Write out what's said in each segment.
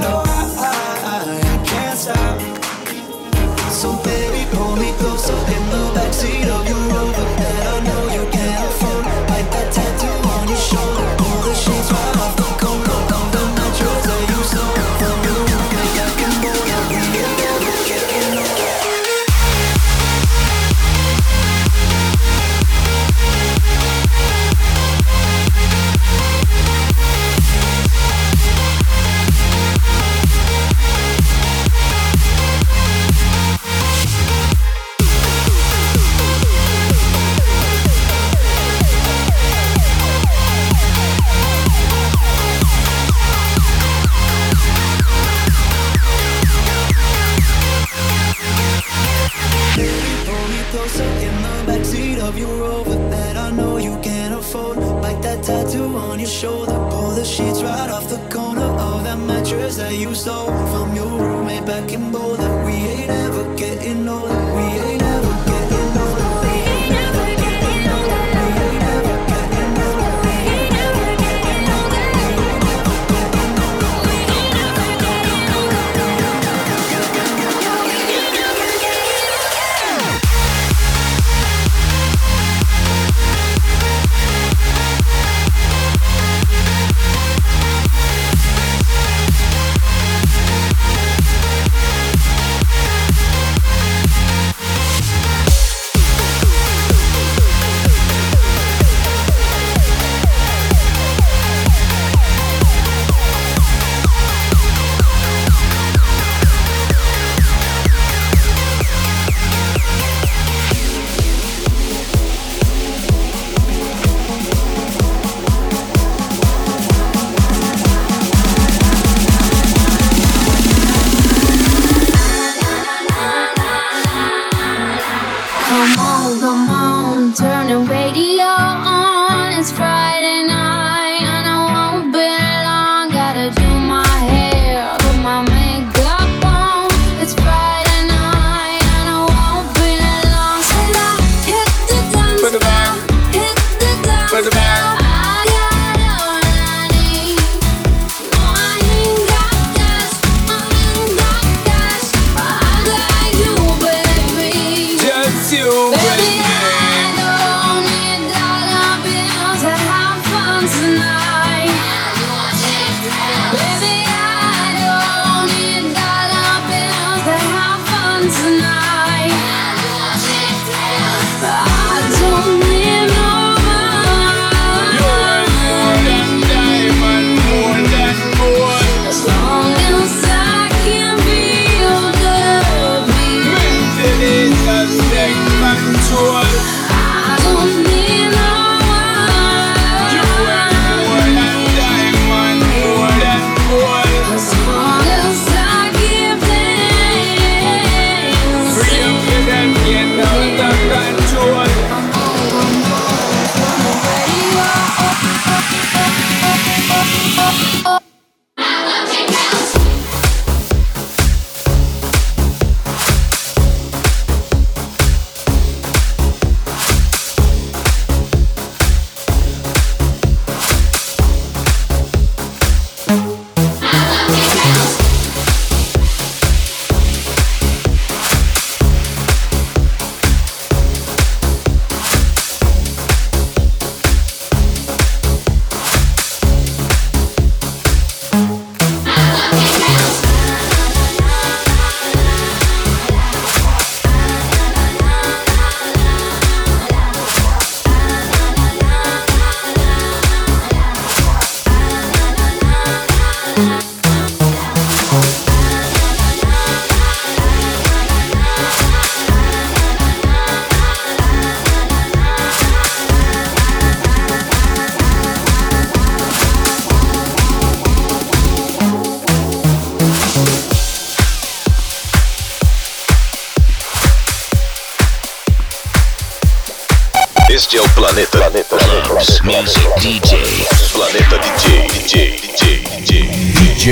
no, I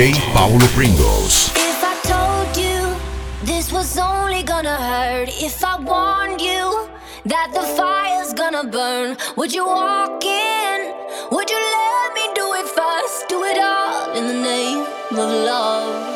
Paulo Pringles. If I told you this was only gonna hurt, if I warned you that the fire's gonna burn, would you walk in? Would you let me do it first? Do it all in the name of love.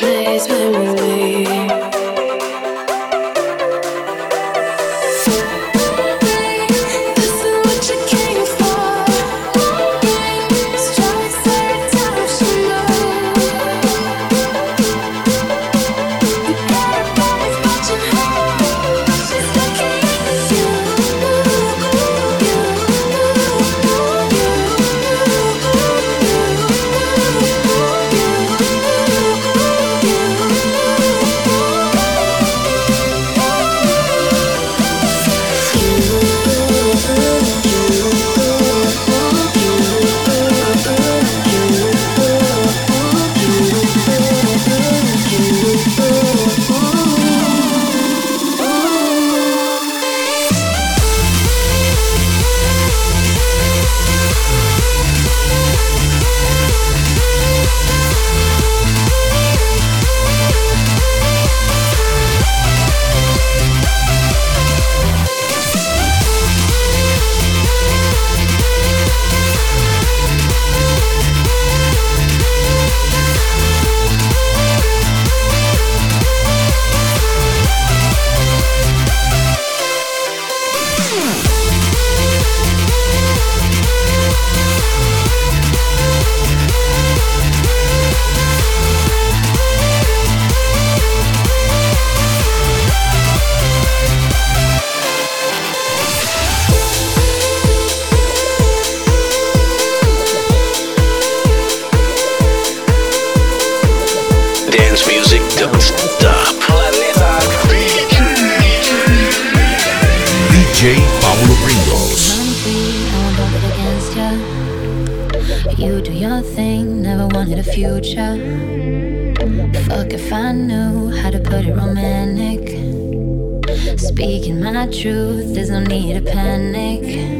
place where we. speaking my truth, there's no need to panic.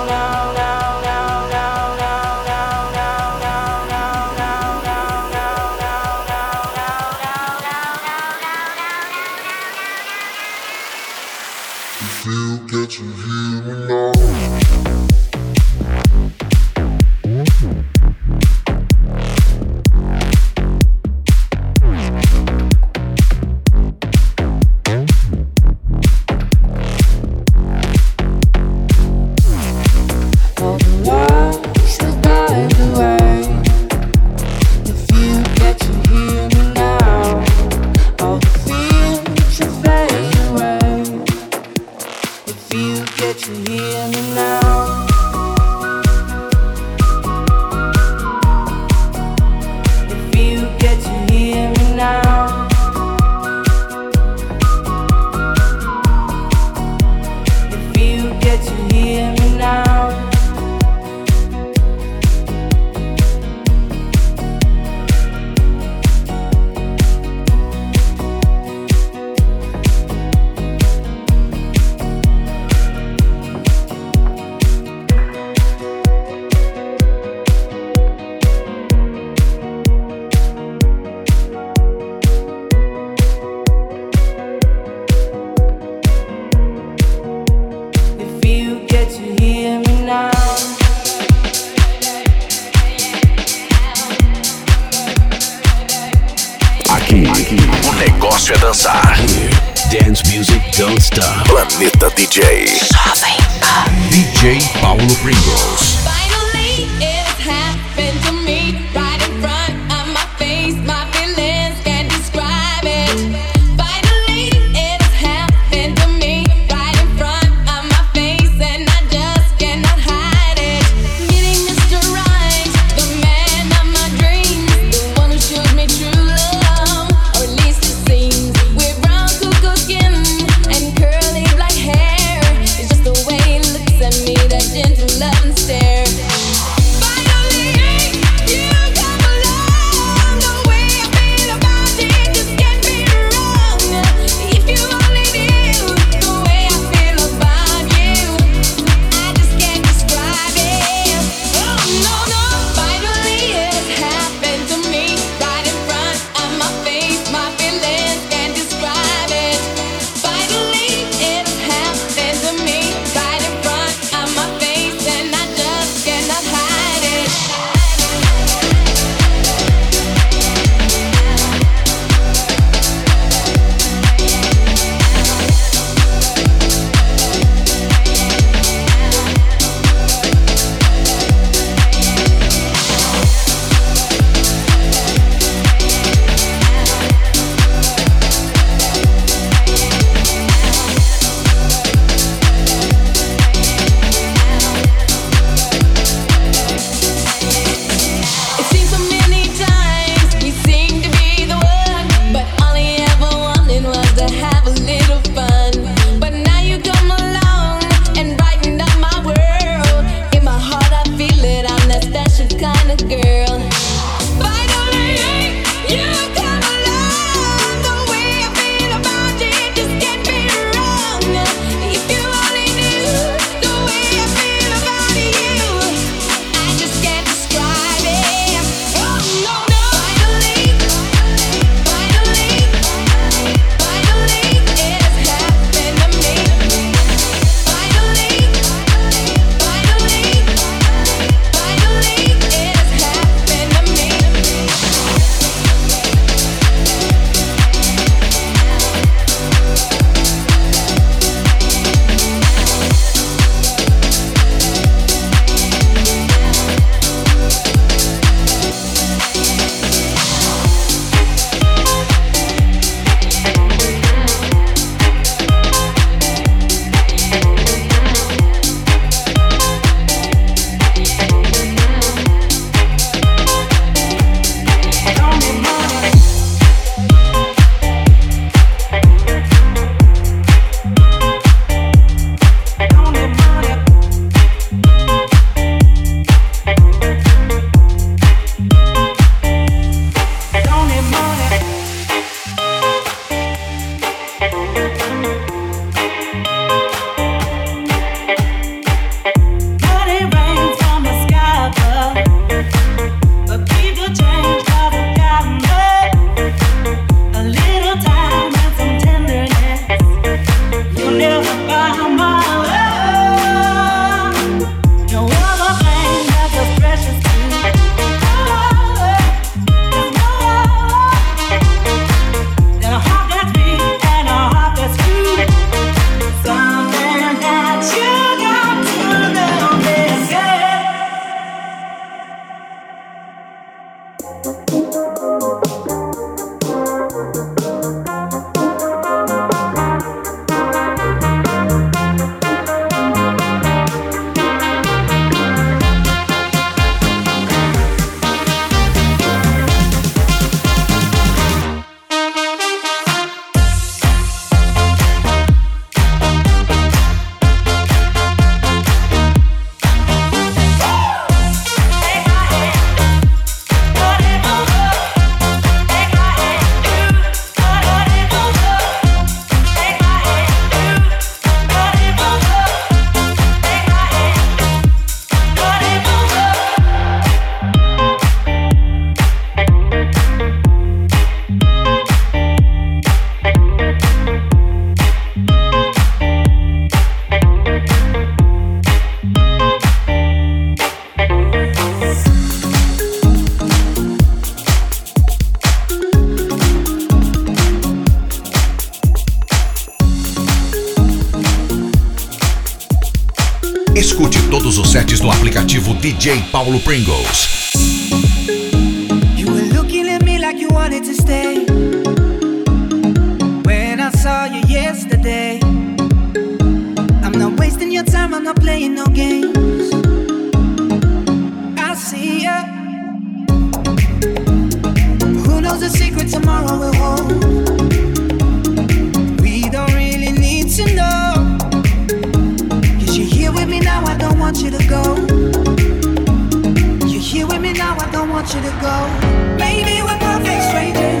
Paulo Pringles. You were looking at me like you wanted to stay. When I saw you yesterday, I'm not wasting your time, I'm not playing no games. I see ya. Who knows the secret tomorrow will hold? We don't really need to know. You're here with me now, I don't want you to go. You're with me now, I don't want you to go. Maybe we're perfect strangers,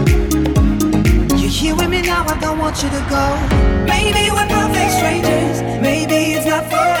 You're with me now, I don't want you to go. Maybe we're perfect strangers, maybe it's not forever.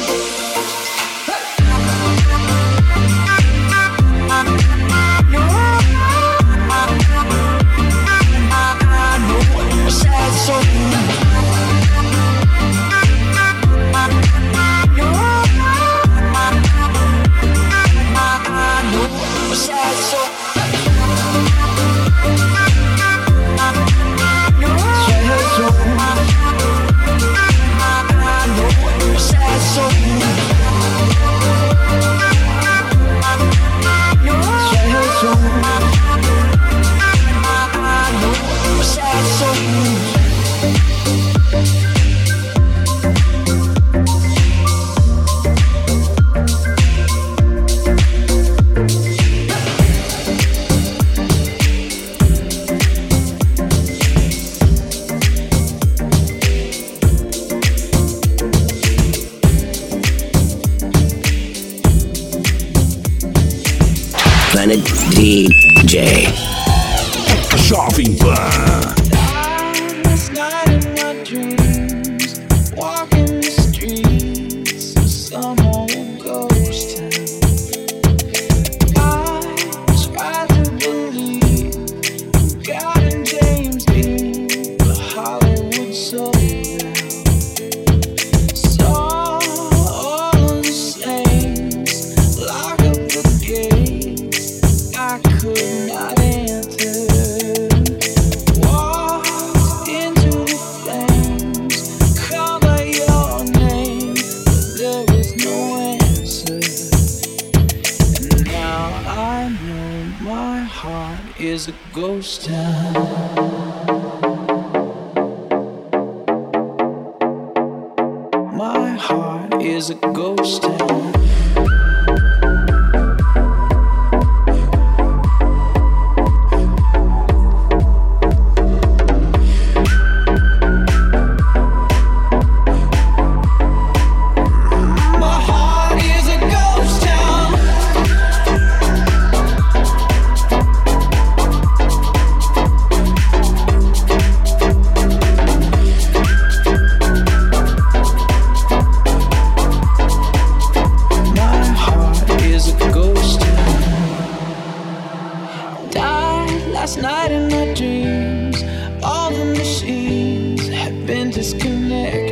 One. Been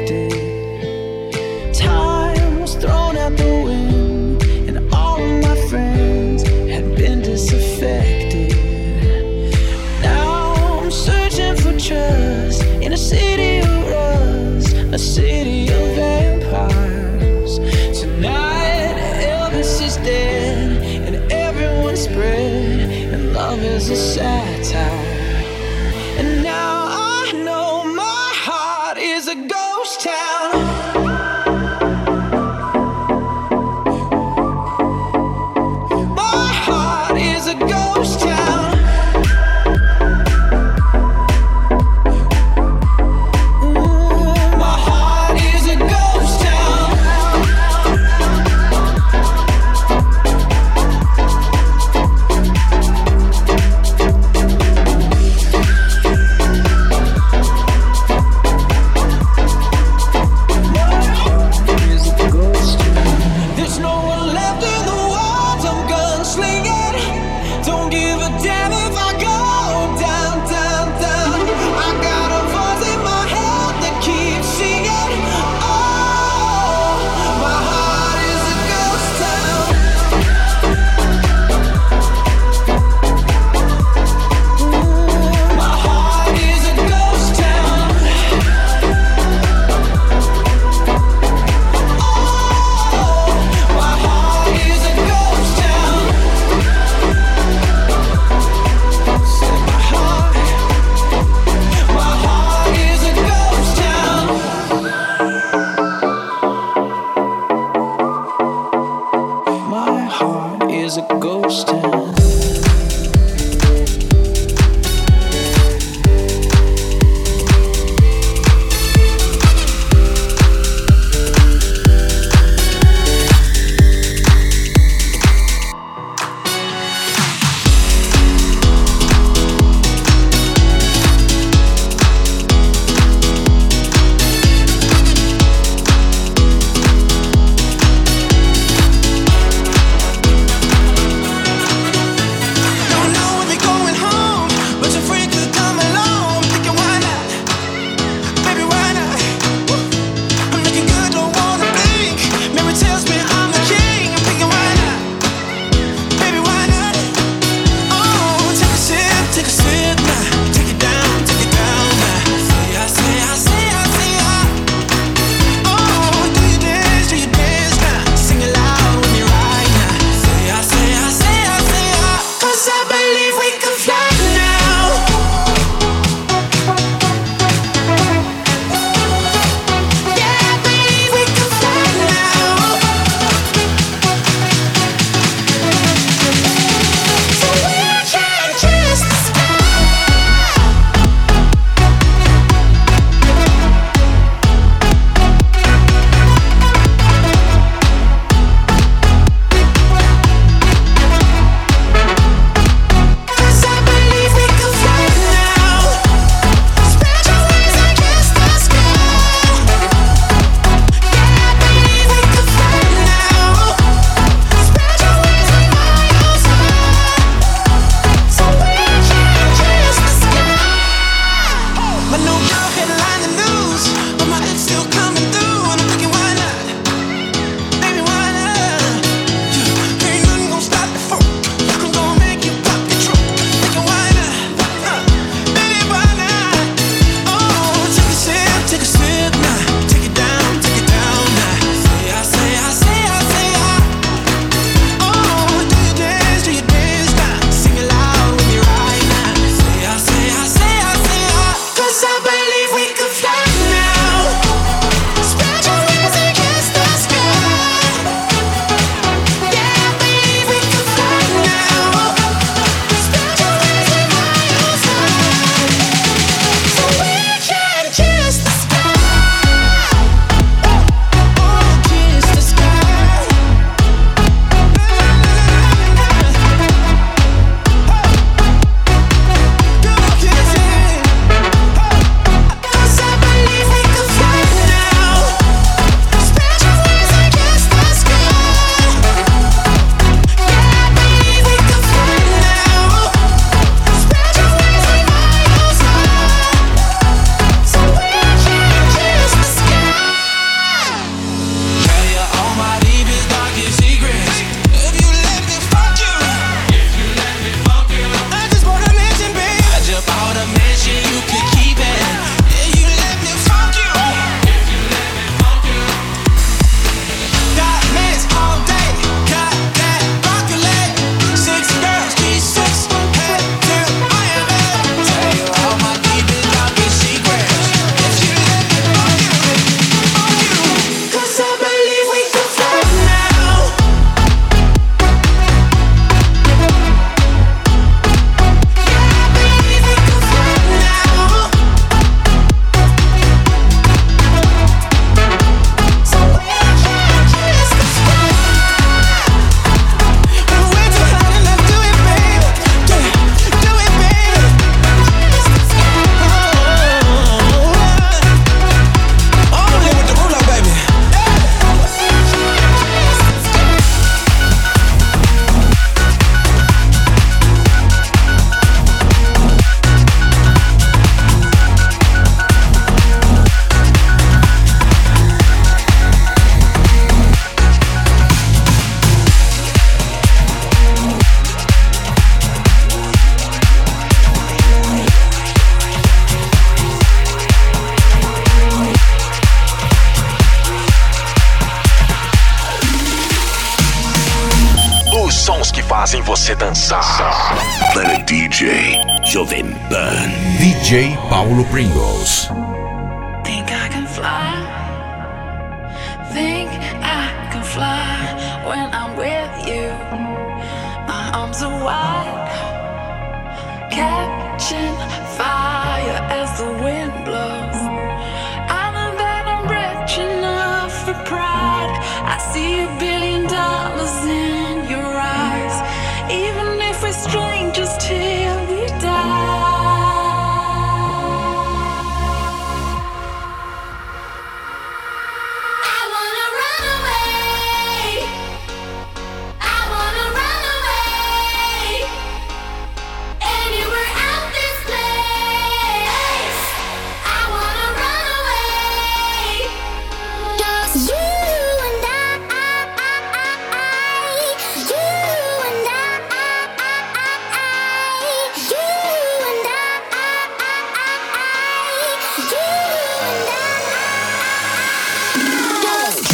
J. Paulo Pringles.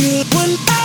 good one.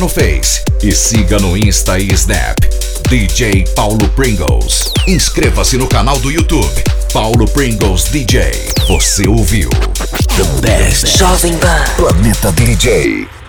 No Face e siga no Insta e Snap. DJ Paulo Pringles. Inscreva-se no canal do YouTube. Paulo Pringles DJ. Você ouviu? The best. Jovem Pan. Planeta DJ.